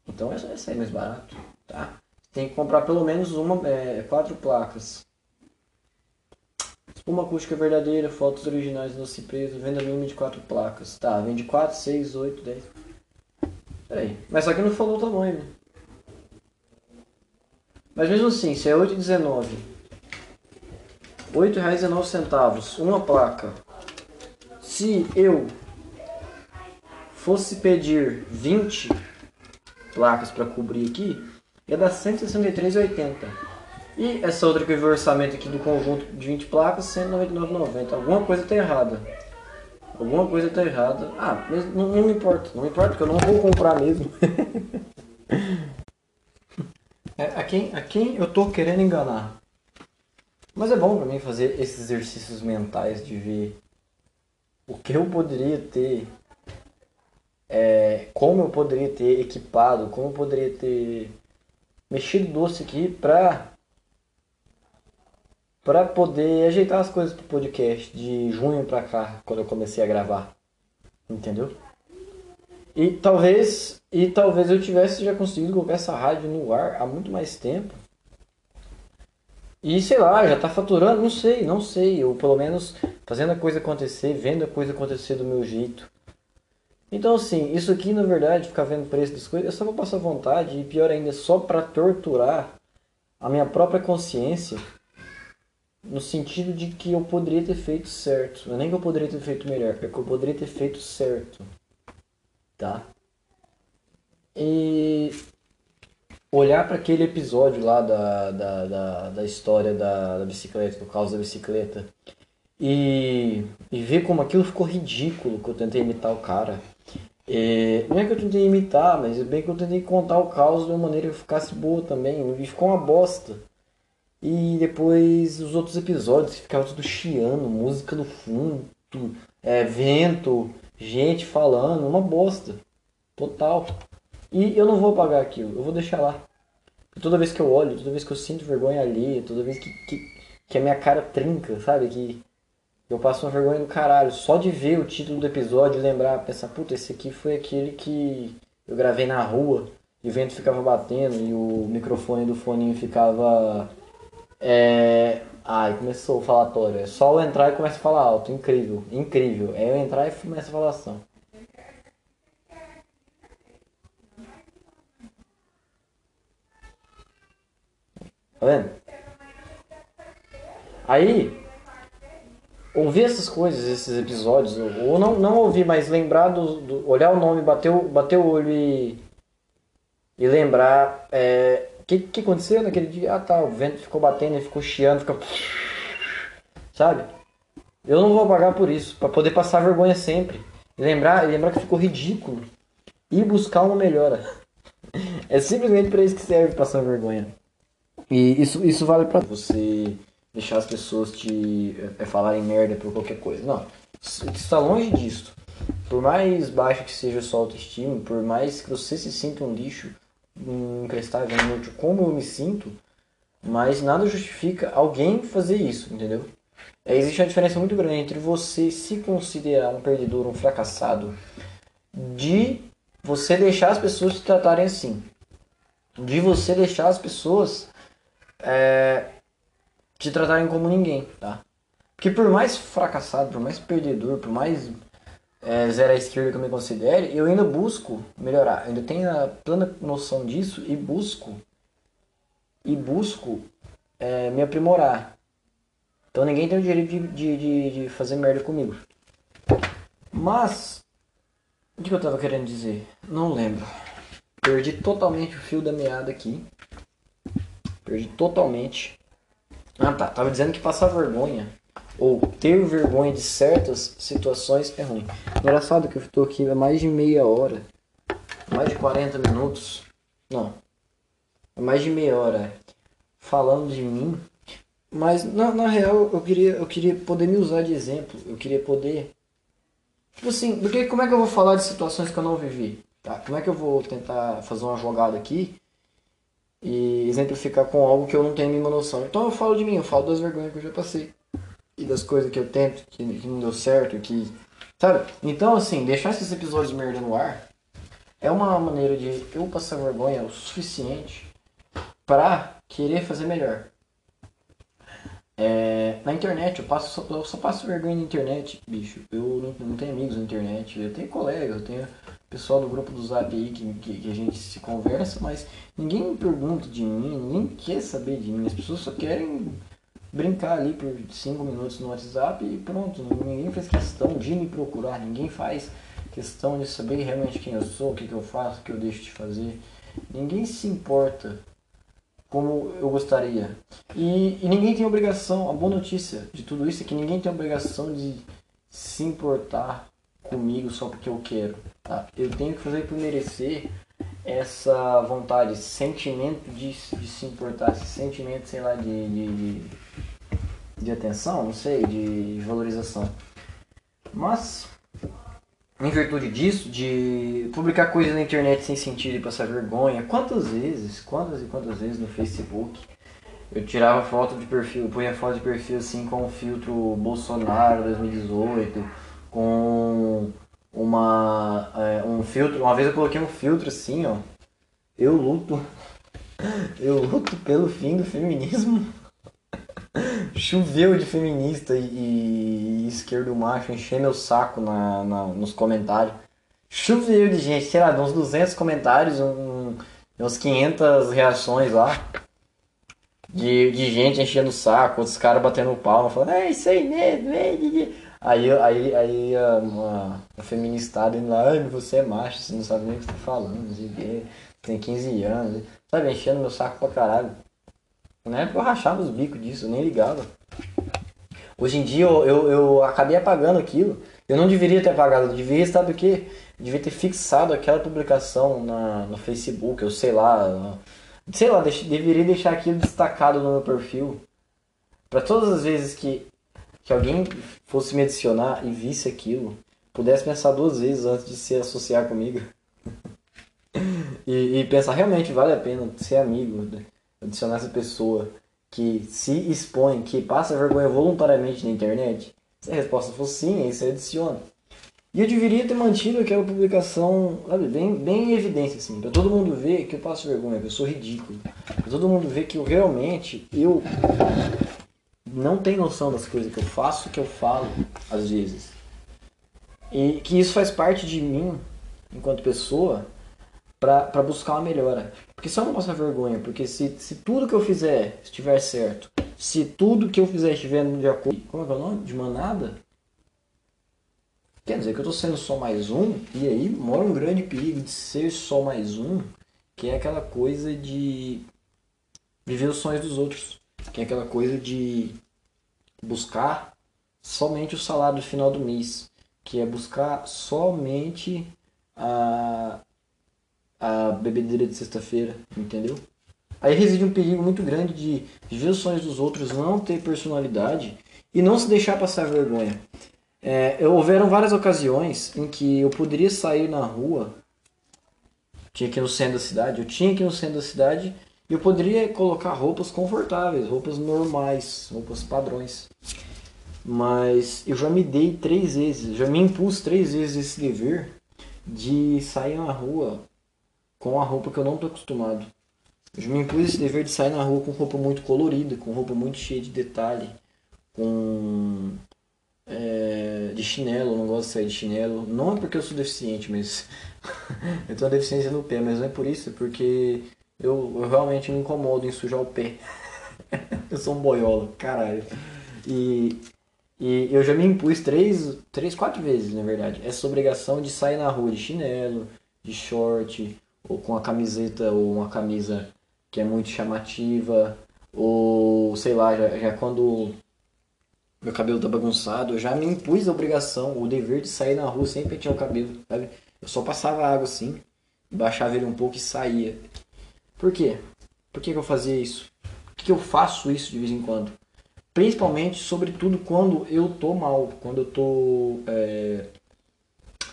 Então essa vai sair mais barato, tá? Tem que comprar pelo menos uma, é, quatro placas. Uma acústica verdadeira, fotos originais no Cipreso, venda mínima de quatro placas. Tá, vende 4, 6, 8, 10. Peraí, mas só que não falou o tamanho, né? Mas mesmo assim, se é 8,19, R$ 8,19, uma placa. Se eu fosse pedir 20 placas para cobrir aqui, ia dar 163,80. E essa outra que eu vi o orçamento aqui do conjunto de 20 placas, 199,90. Alguma coisa está errada. Alguma coisa está errada. Ah, mas não, não me importa. Não me importa, porque eu não vou comprar mesmo. (laughs) é, a, quem, a quem eu tô querendo enganar. Mas é bom para mim fazer esses exercícios mentais de ver o que eu poderia ter é, como eu poderia ter equipado, como eu poderia ter mexido doce aqui pra para poder ajeitar as coisas pro podcast de junho pra cá, quando eu comecei a gravar. Entendeu? E talvez e talvez eu tivesse já conseguido colocar essa rádio no ar há muito mais tempo. E sei lá, já tá faturando, não sei, não sei, ou pelo menos fazendo a coisa acontecer, vendo a coisa acontecer do meu jeito. Então, assim, isso aqui, na verdade, ficar vendo preço das coisas, é só pra passar vontade, e pior ainda, só para torturar a minha própria consciência, no sentido de que eu poderia ter feito certo. Não é nem que eu poderia ter feito melhor, é que eu poderia ter feito certo. Tá? E olhar para aquele episódio lá da, da, da, da história da, da bicicleta, do caos da bicicleta, e, e ver como aquilo ficou ridículo que eu tentei imitar o cara. É, não é que eu tentei imitar, mas bem que eu tentei contar o caos de uma maneira que ficasse boa também. E ficou uma bosta. E depois os outros episódios ficavam tudo chiando, música no fundo, é, vento, gente falando, uma bosta. Total. E eu não vou apagar aquilo, eu vou deixar lá. Toda vez que eu olho, toda vez que eu sinto vergonha ali, toda vez que, que, que a minha cara trinca, sabe? Que eu passo uma vergonha do caralho. Só de ver o título do episódio e lembrar, pensar, puta, esse aqui foi aquele que eu gravei na rua e o vento ficava batendo e o microfone do foninho ficava. É... Ai, começou o falatório. É só eu entrar e começa a falar alto. Incrível, incrível. É eu entrar e começa a falação. Tá vendo? Aí, ouvir essas coisas, esses episódios, ou não, não ouvir, mas lembrar do, do olhar o nome, bater bater o olho e, e lembrar o é, que, que aconteceu naquele dia. Ah tá, o vento ficou batendo, ficou chiando, ficou. (laughs) Sabe? Eu não vou pagar por isso, para poder passar vergonha sempre. E lembrar, e lembrar que ficou ridículo. E buscar uma melhora. (laughs) É simplesmente para isso que serve passar vergonha. E isso, isso vale para você deixar as pessoas te é, falarem merda por qualquer coisa. Não. Está longe disso. Por mais baixo que seja a sua autoestima, por mais que você se sinta um lixo, increstável, inútil, como eu me sinto, mas nada justifica alguém fazer isso, entendeu? É, existe uma diferença muito grande entre você se considerar um perdedor, um fracassado, de você deixar as pessoas te tratarem assim. De você deixar as pessoas é, te tratarem como ninguém, tá? Porque por mais fracassado, por mais perdedor, por mais é, zero à esquerda que eu me considere, eu ainda busco melhorar. ainda tenho a plena noção disso e busco e busco é, me aprimorar. Então ninguém tem o direito de, de, de, de fazer merda comigo. Mas o que eu tava querendo dizer? Não lembro. Perdi totalmente o fio da meada aqui. Perdi totalmente. Ah tá, tava dizendo que passar vergonha ou ter vergonha de certas situações é ruim. Engraçado que eu estou aqui há mais de meia hora, mais de 40 minutos, não, mais de meia hora falando de mim, mas na, na real eu queria, eu queria poder me usar de exemplo, eu queria poder, tipo assim, porque como é que eu vou falar de situações que eu não vivi? Tá? Como é que eu vou tentar fazer uma jogada aqui e exemplificar com algo que eu não tenho nenhuma noção? Então eu falo de mim, eu falo das vergonhas que eu já passei e das coisas que eu tento, que, que não deu certo, que. Sabe? Então, assim, deixar esses episódios merda no ar é uma maneira de eu passar vergonha o suficiente pra querer fazer melhor. É, na internet, eu, passo, eu só passo vergonha na internet, bicho. Eu não, não tenho amigos na internet, eu tenho colegas, eu tenho pessoal do grupo do Zap aí que, que, que, a gente se conversa, mas ninguém pergunta de mim, ninguém quer saber de mim. As pessoas só querem brincar ali por 5 minutos no WhatsApp e pronto. Ninguém faz questão de me procurar, ninguém faz questão de saber realmente quem eu sou, o que, que eu faço, o que eu deixo de fazer. Ninguém se importa como eu gostaria. E, e ninguém tem obrigação, a boa notícia de tudo isso é que ninguém tem obrigação de se importar comigo só porque eu quero. Tá? Eu tenho que fazer por merecer essa vontade, esse sentimento de, de se importar, esse sentimento, sei lá, de, de, de atenção, não sei, de valorização. Mas, em virtude disso, de publicar coisas na internet sem sentido e passar vergonha, quantas vezes, quantas e quantas vezes no Facebook eu tirava foto de perfil, punha foto de perfil assim com o filtro Bolsonaro 2018, com uma é, um filtro, uma vez eu coloquei um filtro assim, ó. Eu luto (laughs) eu luto pelo fim do feminismo. (laughs) Choveu de feminista e, e esquerdo macho encher meu saco na, na, nos comentários. Choveu de gente, sei lá, uns 200 comentários, um, uns 500 reações lá. De, de gente enchendo o saco, outros caras batendo palma, falando, é isso aí mesmo, é. Aí, aí, aí a, uma, feministada indo lá, você é macho, você não sabe nem o que você tá falando, não sei o quê, tem 15 anos, sabe, enchendo meu saco pra caralho. Na época eu rachava os bicos disso, eu nem ligava. Hoje em dia eu, eu, eu, acabei apagando aquilo. Eu não deveria ter apagado, eu deveria estar do quê? Eu devia ter fixado aquela publicação na, no Facebook, eu sei lá. Sei lá, deveria deixar aquilo destacado no meu perfil. Para todas as vezes que, que alguém fosse me adicionar e visse aquilo, pudesse pensar duas vezes antes de se associar comigo. (laughs) e, e pensar realmente vale a pena ser amigo. Né? adicionar essa pessoa que se expõe, que passa vergonha voluntariamente na internet? Se a resposta for sim, aí você adiciona. E eu deveria ter mantido aquela publicação, sabe, bem, bem em evidência, assim, pra todo mundo ver que eu passo vergonha, que eu sou ridículo. Pra todo mundo ver que eu realmente, eu não tenho noção das coisas que eu faço, que eu falo, às vezes. E que isso faz parte de mim, enquanto pessoa, para buscar uma melhora. Porque se eu não passar vergonha, porque se, se tudo que eu fizer estiver certo, se tudo que eu fizer estiver de acordo. Como é que é o nome? De manada? Quer dizer que eu tô sendo só mais um, e aí mora um grande perigo de ser só mais um, que é aquela coisa de viver os sonhos dos outros. É aquela coisa de buscar somente o salário final do mês. Que é buscar somente a, a bebedeira de sexta-feira, entendeu? Aí reside um perigo muito grande de ver os sonhos dos outros, não ter personalidade e não se deixar passar vergonha. É, houveram várias ocasiões em que eu poderia sair na rua tinha que ir no centro da cidade, eu tinha que ir no centro da cidade eu poderia colocar roupas confortáveis, roupas normais, roupas padrões. Mas eu já me dei três vezes, já me impus três vezes esse dever de sair na rua com a roupa que eu não tô acostumado. Eu já me impus esse dever de sair na rua com roupa muito colorida, com roupa muito cheia de detalhe, com é, de chinelo, eu não gosto de sair de chinelo. Não é porque eu sou deficiente, mas (laughs) eu tenho uma deficiência no pé, mas não é por isso, é porque eu, eu realmente me incomodo em sujar o pé. (laughs) eu sou um boiola, caralho. E, e eu já me impus três, três, quatro vezes, na verdade, essa obrigação de sair na rua de chinelo, de short, ou com a camiseta ou uma camisa que é muito chamativa, ou sei lá, já, já quando meu cabelo tá bagunçado, eu já me impus a obrigação, o dever de sair na rua sem pentear o cabelo, sabe? Eu só passava água assim, baixava ele um pouco e saía. Por quê? Por que, que eu fazia isso? Por que, que eu faço isso de vez em quando? Principalmente, sobretudo, quando eu tô mal, quando eu tô. É...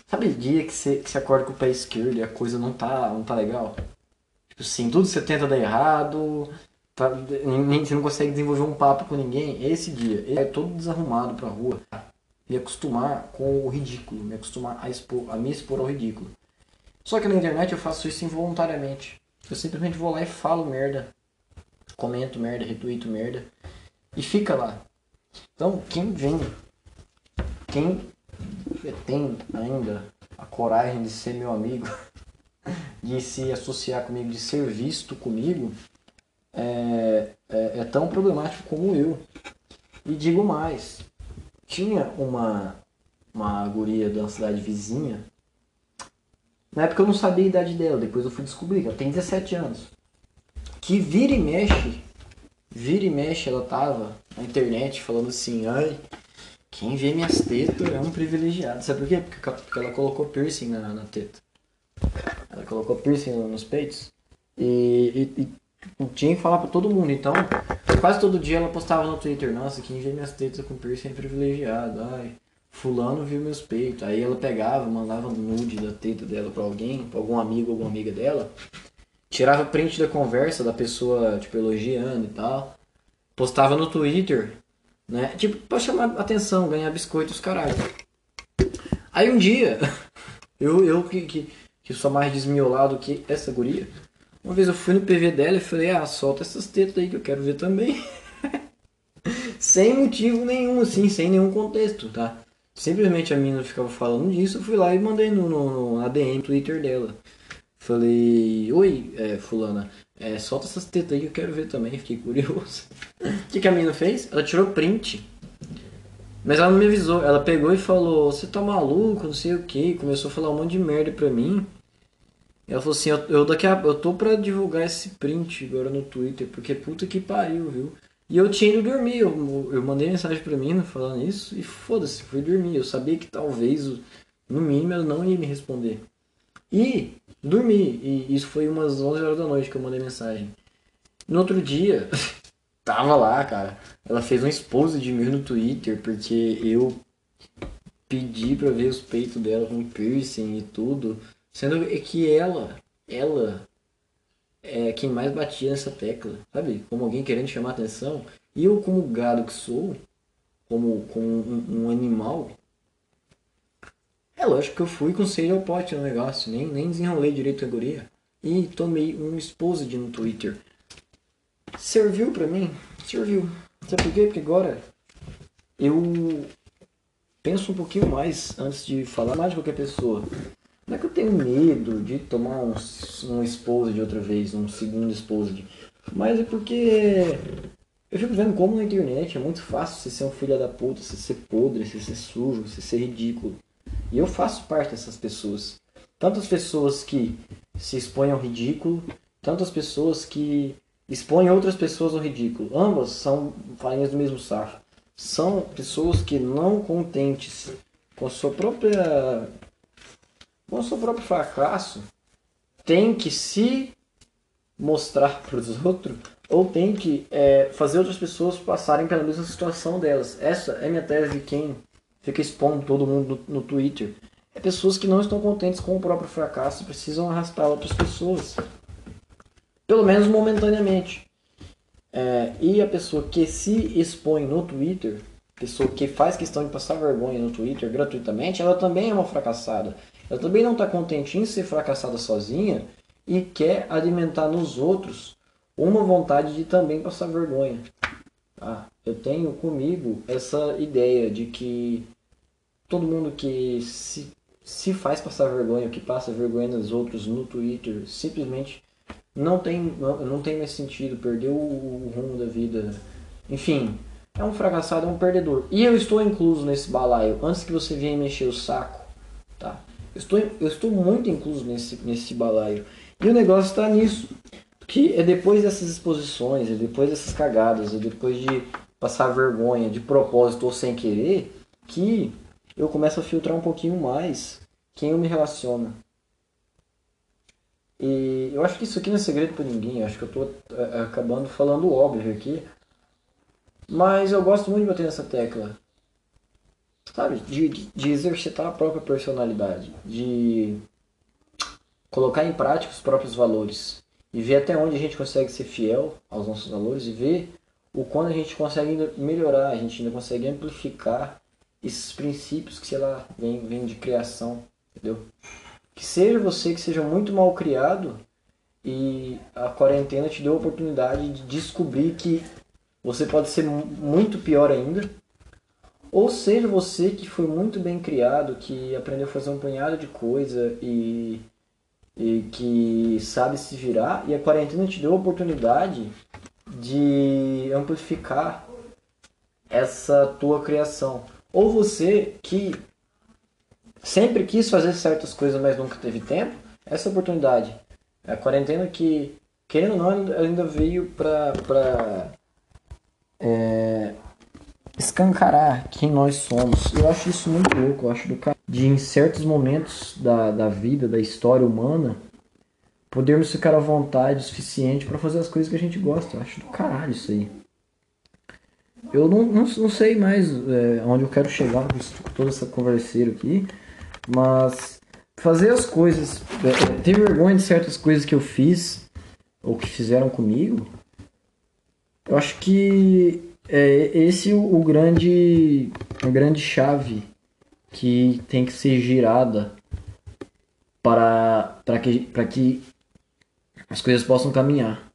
Sabe o dia que você, que você acorda com o pé esquerdo e a coisa não tá, não tá legal? Tipo assim, tudo você tenta dar errado, tá, você não consegue desenvolver um papo com ninguém. Esse dia, ele é todo desarrumado pra rua. Me acostumar com o ridículo, me acostumar a, expor, a me expor ao ridículo. Só que na internet eu faço isso involuntariamente. Eu simplesmente vou lá e falo merda. Comento merda, retuito merda. E fica lá. Então, quem vem, quem tem ainda a coragem de ser meu amigo, de (laughs) se associar comigo, de ser visto comigo, é, é, é tão problemático como eu. E digo mais, tinha uma, uma guria da cidade vizinha. Na época eu não sabia a idade dela, depois eu fui descobrir que ela tem 17 anos. Que vira e mexe, vira e mexe, ela tava na internet falando assim, ai, quem vê minhas tetas é um privilegiado. Sabe por quê? Porque, ela colocou piercing na, na teta. Ela colocou piercing nos peitos. E, e, e tinha que falar pra todo mundo. Então, quase todo dia ela postava no Twitter, nossa, quem vê minhas tetas com piercing é privilegiado. Ai, fulano viu meus peitos. Aí ela pegava, mandava nude da teta dela pra alguém, pra algum amigo, alguma amiga dela. Tirava print da conversa da pessoa, tipo, elogiando e tal. Postava no Twitter né? Tipo, pra chamar atenção, ganhar biscoitos, caralho. Aí um dia, (laughs) eu, eu que, que, que sou mais desmiolado que essa guria, uma vez eu fui no PV dela e falei, ah, solta essas tetas aí que eu quero ver também. (laughs) sem motivo nenhum, assim, sem nenhum contexto, tá? Simplesmente a mina ficava falando disso, eu fui lá e mandei no, no, no ADM Twitter dela. Falei, oi, é, fulana, é, solta essas tetas aí que eu quero ver também, fiquei (laughs) curioso. O que, que a mina fez? Ela tirou print. Mas ela não me avisou. Ela pegou e falou: Você tá maluco? Não sei o que. Começou a falar um monte de merda pra mim. Ela falou assim: eu, eu, daqui a, eu tô pra divulgar esse print agora no Twitter, porque puta que pariu, viu? E eu tinha ido dormir. Eu, eu mandei mensagem pra mim falando isso e foda-se, fui dormir. Eu sabia que talvez, no mínimo, ela não ia me responder. E dormi. E isso foi umas 11 horas da noite que eu mandei mensagem. No outro dia, (laughs) tava lá, cara. Ela fez um expose de mim no Twitter porque eu pedi pra ver os peitos dela com piercing e tudo. Sendo que ela, ela é quem mais batia nessa tecla, sabe? Como alguém querendo chamar atenção. E eu, como gado que sou, como, como um, um animal, é lógico que eu fui com sede ao pote no negócio, nem, nem desenrolei direito a guria. E tomei um exposed no Twitter. Serviu pra mim? Serviu. Sabe por quê? Porque agora eu penso um pouquinho mais antes de falar mais de qualquer pessoa. Não é que eu tenho medo de tomar um, um exposed outra vez, um segundo exposed. Mas é porque eu fico vendo como na internet é muito fácil você ser um filho da puta, você ser podre, você ser sujo, você ser ridículo. E eu faço parte dessas pessoas. Tantas pessoas que se expõem ao ridículo, tantas pessoas que expõem outras pessoas ao ridículo. Ambas são farinhas do mesmo saco. São pessoas que não contentes com a sua própria com o seu próprio fracasso, tem que se mostrar para os outros ou tem que é, fazer outras pessoas passarem pela mesma situação delas. Essa é minha tese de quem fica expondo todo mundo no, no Twitter. é pessoas que não estão contentes com o próprio fracasso e precisam arrastar outras pessoas. Pelo menos momentaneamente. É, e a pessoa que se expõe no Twitter, pessoa que faz questão de passar vergonha no Twitter gratuitamente, ela também é uma fracassada. Ela também não está contente em ser fracassada sozinha e quer alimentar nos outros uma vontade de também passar vergonha. Ah, eu tenho comigo essa ideia de que todo mundo que se, se faz passar vergonha, que passa vergonha nos outros no Twitter, simplesmente não tem, não, não tem mais sentido, perdeu o, o rumo da vida. Enfim, é um fracassado, é um perdedor. E eu estou incluso nesse balaio, antes que você venha mexer o saco, tá? Estou, eu estou muito incluso nesse, nesse balaio. E o negócio está nisso. Que é depois dessas exposições, é depois dessas cagadas, é depois de passar vergonha de propósito ou sem querer, que eu começo a filtrar um pouquinho mais quem eu me relaciono. E eu acho que isso aqui não é segredo para ninguém, eu acho que eu estou é, acabando falando óbvio aqui. Mas eu gosto muito de bater nessa tecla. Sabe? De, de, exercitar a própria personalidade. De colocar em prática os próprios valores. E ver até onde a gente consegue ser fiel aos nossos valores. E ver o quanto a gente consegue melhorar, a gente ainda consegue amplificar esses princípios que, sei lá, vem, vem de criação. Entendeu? Que seja você que seja muito mal criado e a quarentena te deu a oportunidade de descobrir que você pode ser muito pior ainda. Ou seja você que foi muito bem criado, que aprendeu a fazer um punhado de coisa e, e que sabe se virar, e a quarentena te deu a oportunidade de amplificar essa tua criação. Ou você que sempre quis fazer certas coisas, mas nunca teve tempo, essa oportunidade. A quarentena que, querendo ou não, ainda veio pra é, escancarar quem nós somos. Eu acho isso muito louco, eu acho do cara. De em certos momentos da, da vida, da história humana, podermos ficar à vontade o suficiente para fazer as coisas que a gente gosta. Eu acho do caralho isso aí. Eu não, não, não sei mais é, onde eu quero chegar com toda essa converseira aqui, mas fazer as coisas, é, ter vergonha de certas coisas que eu fiz ou que fizeram comigo, eu acho que é esse o, o grande, a grande chave que tem que ser girada para, para, que, para que as coisas possam caminhar.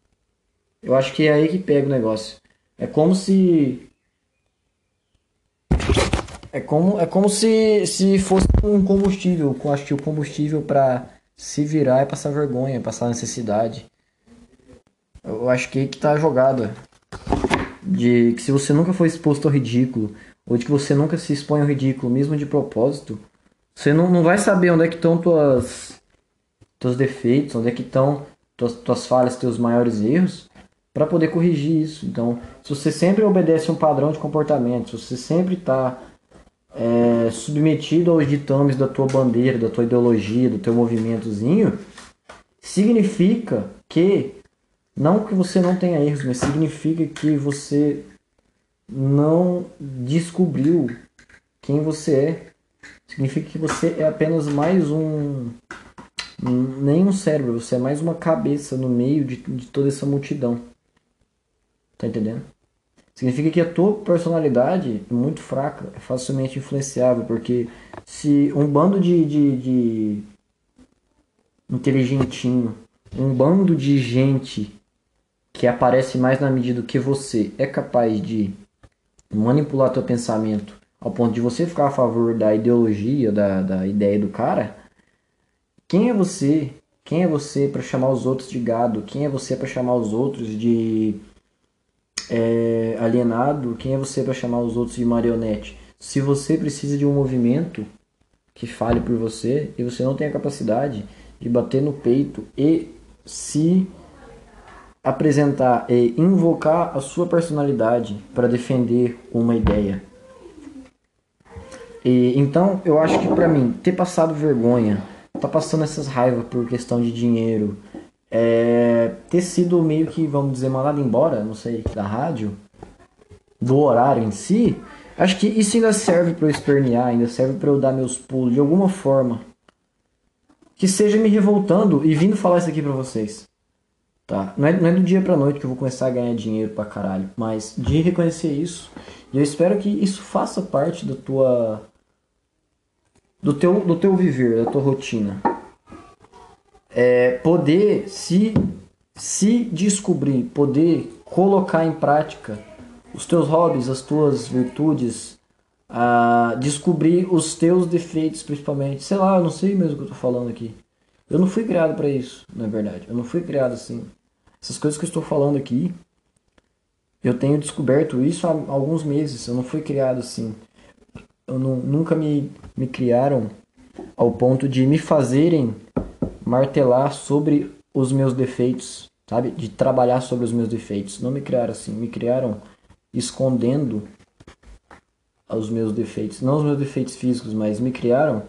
Eu acho que é aí que pega o negócio. É como se é como, é como se, se fosse um combustível. Eu acho que o combustível para se virar é passar vergonha, passar necessidade. Eu acho que aí que tá jogada. De que se você nunca foi exposto ao ridículo, ou de que você nunca se expõe ao ridículo, mesmo de propósito, você não, não vai saber onde é que estão tuas, teus defeitos, onde é que estão tuas, tuas falhas, teus maiores erros, para poder corrigir isso. Então, se você sempre obedece um padrão de comportamento, se você sempre está é, submetido aos ditames da tua bandeira, da tua ideologia, do teu movimentozinho, significa que, não que você não tenha erros, mas significa que você não descobriu quem você é. Significa que você é apenas mais um. Nem um cérebro, você é mais uma cabeça no meio de, de toda essa multidão. Tá entendendo? Significa que a tua personalidade é muito fraca, é facilmente influenciável, porque se um bando de, de, de inteligentinho, um bando de gente que aparece mais na medida que você é capaz de manipular teu pensamento ao ponto de você ficar a favor da ideologia, da, da ideia do cara, quem é você? Quem é você para chamar os outros de gado? Quem é você para chamar os outros de é, alienado, quem é você para chamar os outros de marionete? Se você precisa de um movimento que fale por você e você não tem a capacidade de bater no peito e se apresentar e invocar a sua personalidade para defender uma ideia. E, então, eu acho que para mim, ter passado vergonha, tá passando essas raivas por questão de dinheiro, é, ter sido meio que, vamos dizer, mandado embora, não sei, da rádio, do horário em si, Acho que isso ainda serve para eu espernear, ainda serve para eu dar meus pulos de alguma forma. Que seja me revoltando e vindo falar isso aqui pra vocês. Tá? Não é, não é do dia pra noite que eu vou começar a ganhar dinheiro pra caralho. Mas de reconhecer isso. E eu espero que isso faça parte da tua. Do teu, do teu viver, da tua rotina. É poder se, se descobrir, poder colocar em prática os teus hobbies, as tuas virtudes, a descobrir os teus defeitos principalmente. Sei lá, eu não sei mesmo o que eu tô falando aqui. Eu não fui criado para isso, na verdade. Eu não fui criado assim. Essas coisas que eu estou falando aqui, eu tenho descoberto isso há alguns meses. Eu não fui criado assim. Eu não, nunca me, me criaram ao ponto de me fazerem martelar sobre os meus defeitos, sabe? De trabalhar sobre os meus defeitos. Não me criaram assim. Me criaram escondendo os meus defeitos, não os meus defeitos físicos, mas me criaram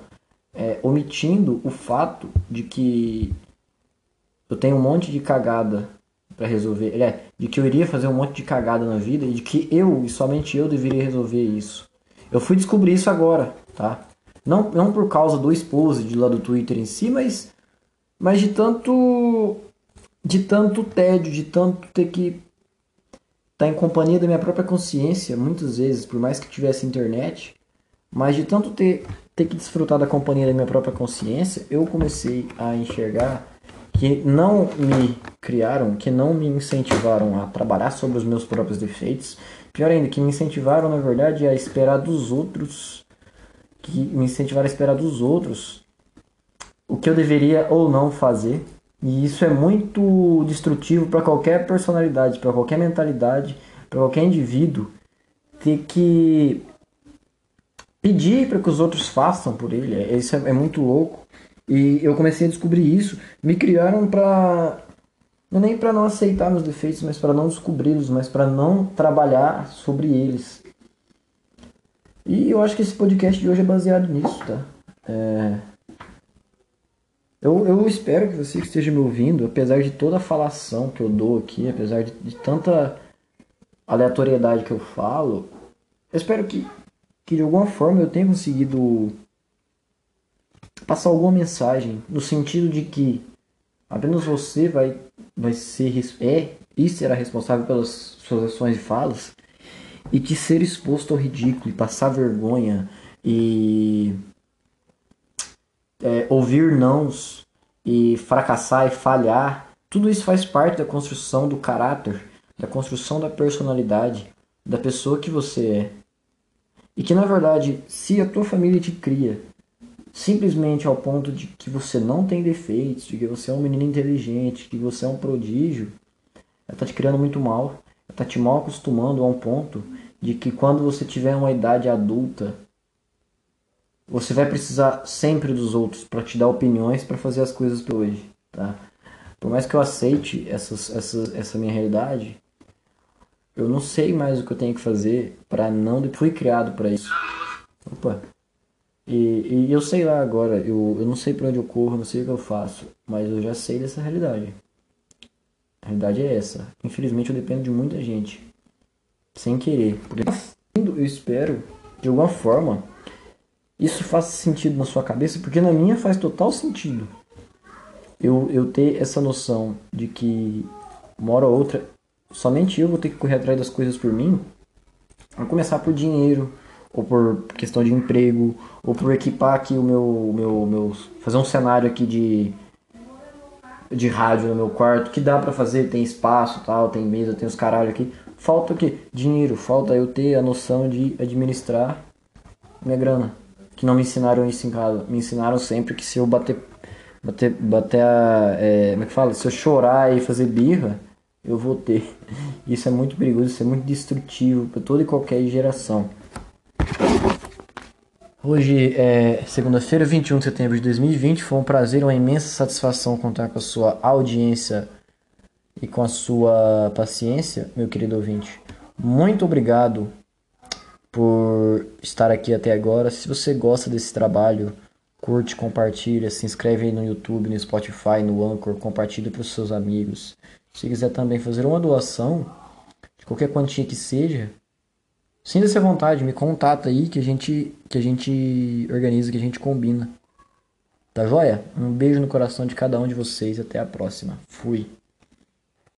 é, omitindo o fato de que eu tenho um monte de cagada para resolver, é, de que eu iria fazer um monte de cagada na vida e de que eu e somente eu deveria resolver isso. Eu fui descobrir isso agora, tá? Não, não por causa do esposo de lá do Twitter em si, mas, mas de tanto de tanto tédio, de tanto ter que estar tá em companhia da minha própria consciência, muitas vezes, por mais que tivesse internet, mas de tanto ter, ter que desfrutar da companhia da minha própria consciência, eu comecei a enxergar que não me criaram, que não me incentivaram a trabalhar sobre os meus próprios defeitos, pior ainda, que me incentivaram, na verdade, a esperar dos outros, que me incentivaram a esperar dos outros o que eu deveria ou não fazer e isso é muito destrutivo para qualquer personalidade, para qualquer mentalidade, para qualquer indivíduo ter que pedir para que os outros façam por ele. É, isso é, é muito louco. E eu comecei a descobrir isso. Me criaram para não é nem para não aceitar meus defeitos, mas para não descobri-los, mas para não trabalhar sobre eles. E eu acho que esse podcast de hoje é baseado nisso, tá? É, eu, eu espero que você que esteja me ouvindo, apesar de toda a falação que eu dou aqui, apesar de, de tanta aleatoriedade que eu falo, eu espero que, que de alguma forma eu tenha conseguido passar alguma mensagem no sentido de que apenas você vai, vai ser é e será responsável pelas suas ações e falas e que ser exposto ao ridículo e passar vergonha e é, ouvir nãos e fracassar e falhar, tudo isso faz parte da construção do caráter, da construção da personalidade, da pessoa que você é. E que na verdade, se a tua família te cria simplesmente ao ponto de que você não tem defeitos, de que você é um menino inteligente, que você é um prodígio, ela tá te criando muito mal, ela tá te mal acostumando a um ponto de que quando você tiver uma idade adulta, você vai precisar sempre dos outros para te dar opiniões para fazer as coisas para hoje, tá? Por mais que eu aceite essas, essa, essa minha realidade, eu não sei mais o que eu tenho que fazer para não. Fui criado para isso. Opa. E, e, eu sei lá agora, eu, eu não sei para onde eu corro, não sei o que eu faço, mas eu já sei dessa realidade. A realidade é essa. Infelizmente eu dependo de muita gente. Sem querer. Eu espero, de alguma forma, isso faz sentido na sua cabeça, porque na minha faz total sentido. Eu, eu ter essa noção de que uma hora ou outra somente eu vou ter que correr atrás das coisas por mim, a começar por dinheiro, ou por questão de emprego, ou por equipar aqui o meu, meu, meu fazer um cenário aqui de de rádio no meu quarto, que dá para fazer, tem espaço, tal, tem mesa, tem os caralho aqui. Falta o quê? Dinheiro, falta eu ter a noção de administrar minha grana que não me ensinaram isso em casa. Me ensinaram sempre que se eu bater. Bater. Bater a. É, como é que fala? Se eu chorar e fazer birra, eu vou ter. (laughs) Isso é muito perigoso, isso é muito destrutivo para toda e qualquer geração. Hoje é segunda-feira, 21 de setembro de 2020. Foi um prazer, uma imensa satisfação contar com a sua audiência e com a sua paciência, meu querido ouvinte. Muito obrigado por estar aqui até agora. Se você gosta desse trabalho, curte, compartilha, se inscreve aí no YouTube, no Spotify, no Anchor, compartilha para os seus amigos. Se quiser também fazer uma doação, de qualquer quantia que seja, Sinta-se à vontade, me contata aí que a gente que a gente organiza, que a gente combina. Tá joia? Um beijo no coração de cada um de vocês até a próxima. Fui.